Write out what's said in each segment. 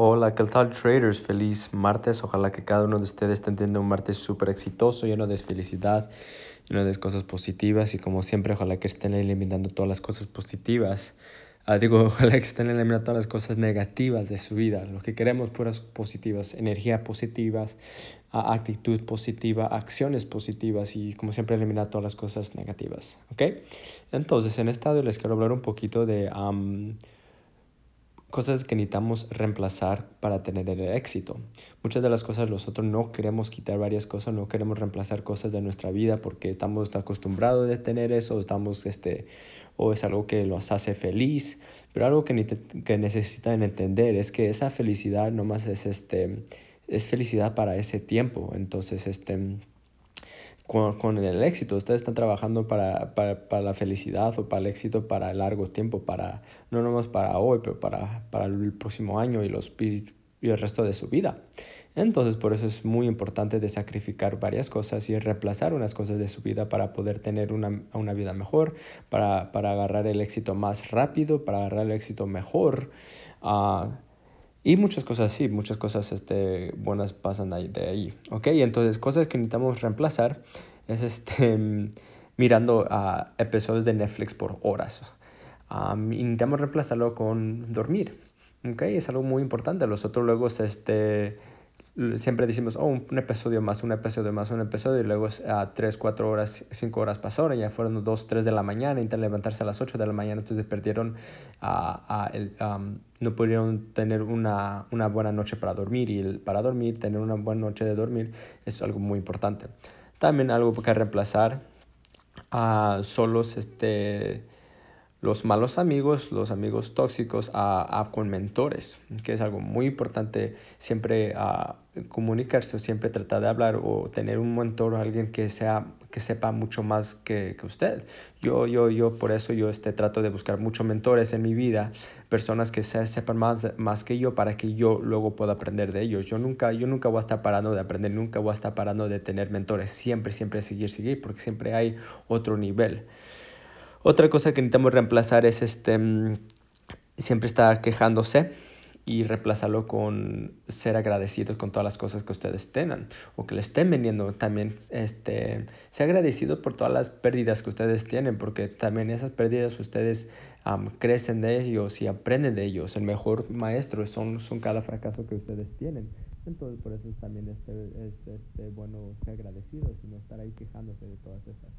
Hola, ¿qué tal traders? Feliz martes. Ojalá que cada uno de ustedes esté teniendo un martes súper exitoso, lleno de felicidad, lleno de cosas positivas y como siempre, ojalá que estén eliminando todas las cosas positivas. Ah, digo, ojalá que estén eliminando todas las cosas negativas de su vida. Lo que queremos, puras positivas, energía positivas, actitud positiva, acciones positivas y como siempre eliminar todas las cosas negativas. ¿Ok? Entonces, en este audio les quiero hablar un poquito de cosas que necesitamos reemplazar para tener el éxito. Muchas de las cosas nosotros no queremos quitar varias cosas, no queremos reemplazar cosas de nuestra vida porque estamos acostumbrados a tener eso, estamos este o es algo que los hace feliz, pero algo que, que necesitan entender es que esa felicidad nomás es este es felicidad para ese tiempo. Entonces, este con, el éxito. Ustedes están trabajando para, para, la felicidad o para el éxito para largo tiempo, para no nomás para hoy, pero para, para el próximo año y, los, y el resto de su vida. Entonces, por eso es muy importante de sacrificar varias cosas y reemplazar unas cosas de su vida para poder tener una, una vida mejor, para, para, agarrar el éxito más rápido, para agarrar el éxito mejor. Uh, y muchas cosas así, muchas cosas este, buenas pasan de ahí. ¿Ok? Entonces, cosas que necesitamos reemplazar es este, mirando a episodios de Netflix por horas. Um, intentamos reemplazarlo con dormir. ¿Ok? Es algo muy importante. Nosotros luego este, siempre decimos, oh, un episodio más, un episodio más, un episodio, y luego a 3, 4 horas, 5 horas pasaron, ya fueron 2, 3 de la mañana, intentan levantarse a las 8 de la mañana, entonces perdieron, uh, el, um, no pudieron tener una, una, buena noche para dormir, y el, para dormir, tener una buena noche de dormir es algo muy importante. También algo que reemplazar a uh, solos, este los malos amigos, los amigos tóxicos a, con mentores, que es algo muy importante siempre a comunicarse o siempre tratar de hablar o tener un mentor o alguien que sea que sepa mucho más que, que, usted. Yo, yo, yo por eso yo este, trato de buscar muchos mentores en mi vida, personas que se, sepan más, más que yo para que yo luego pueda aprender de ellos. Yo nunca, yo nunca voy a estar parando de aprender, nunca voy a estar parando de tener mentores, siempre, siempre seguir, seguir, porque siempre hay otro nivel. Otra cosa que necesitamos reemplazar es este, mm, siempre estar quejándose y reemplazarlo con ser agradecidos con todas las cosas que ustedes tengan o que le estén vendiendo. También este, ser agradecidos por todas las pérdidas que ustedes tienen, porque también esas pérdidas ustedes crecen de ellos y aprenden de ellos. El mejor maestro son, son cada fracaso que ustedes tienen. Entonces, por eso también este, es este, bueno ser agradecidos y no estar ahí quejándose de todas esas.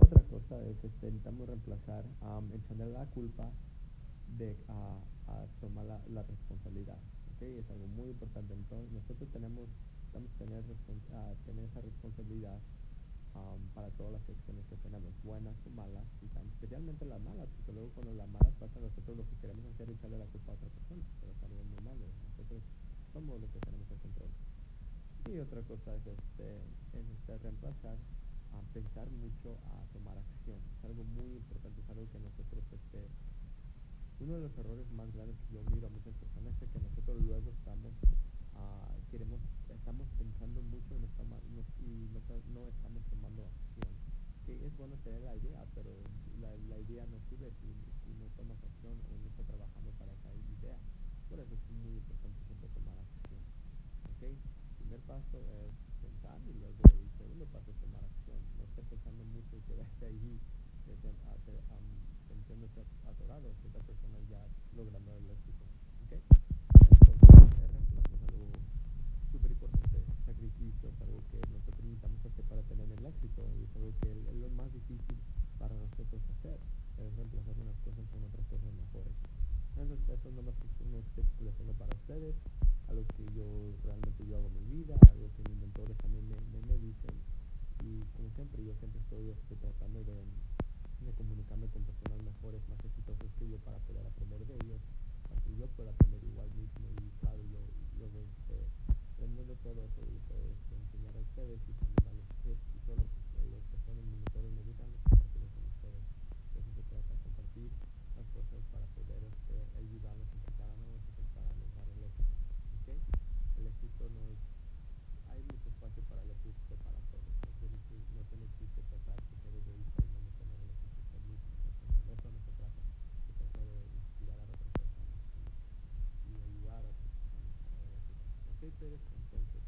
Otra cosa es, este, intentamos reemplazar, um, echarle la culpa de a, a tomar la, la, responsabilidad. ¿okay? Es algo muy importante. Entonces, nosotros tenemos, estamos tener, uh, esa responsabilidad para todas las acciones que tenemos, buenas o malas, y especialmente las malas, porque luego cuando las malas pasan, nosotros lo que queremos hacer es echarle la culpa a otra persona, pero es algo muy malo. Nosotros somos los que tenemos el control. Y otra cosa es, este, es este, reemplazar a pensar mucho a tomar acción. Es algo muy importante, es algo que nosotros, este, uno de los errores más grandes que yo miro a muchas personas es que nosotros luego estamos, uh, queremos, estamos pensando mucho y, no estamos, no, y no, no, estamos tomando acción. Que es bueno tener la idea, pero la, idea no sirve si, si, no tomas acción o no estás trabajando para esa idea. Por eso es muy importante siempre tomar acción. ¿okay? El primer paso es pensar y luego el segundo paso es tomar acción. No esté pensando mucho y quedarse ahí um, sintiéndose atorado si esta persona ya logrando el éxito. ¿okay? Entonces, el reemplazo es algo súper importante. Sacrificio es algo que nosotros necesitamos hacer para tener el éxito y es algo que es lo más difícil para nosotros hacer. Es reemplazar unas cosas con otras cosas mejores. Entonces, eso es nomás que les tengo para ustedes algo que yo realmente yo hago en mi vida, algo que mis mentores también me, me, me dicen. Siempre, yo siempre estoy este, tratando de, de, comunicarme con personas mejores, más exitosas que yo para poder aprender de ellos, para que yo pueda aprender igual mismo. Y claro, yo, yo este, aprendiendo todo eso y puedo este, enseñar a ustedes y también darles tips y todo lo que las personas, mis mentores me digan, compartirlo con ustedes. De eso se trata, compartir las cosas para poder este, ayudarnos y prepararnos para lograr el éxito. ¿okay? El éxito no es, hay mucho espacio para el éxito para todos. No tiene, no tiene chiste tratar de ser egoísta y no tener el éxito usted mismo. Eso, de eso no se trata. Se trata de inspirar a otras personas. Qué pereza entonces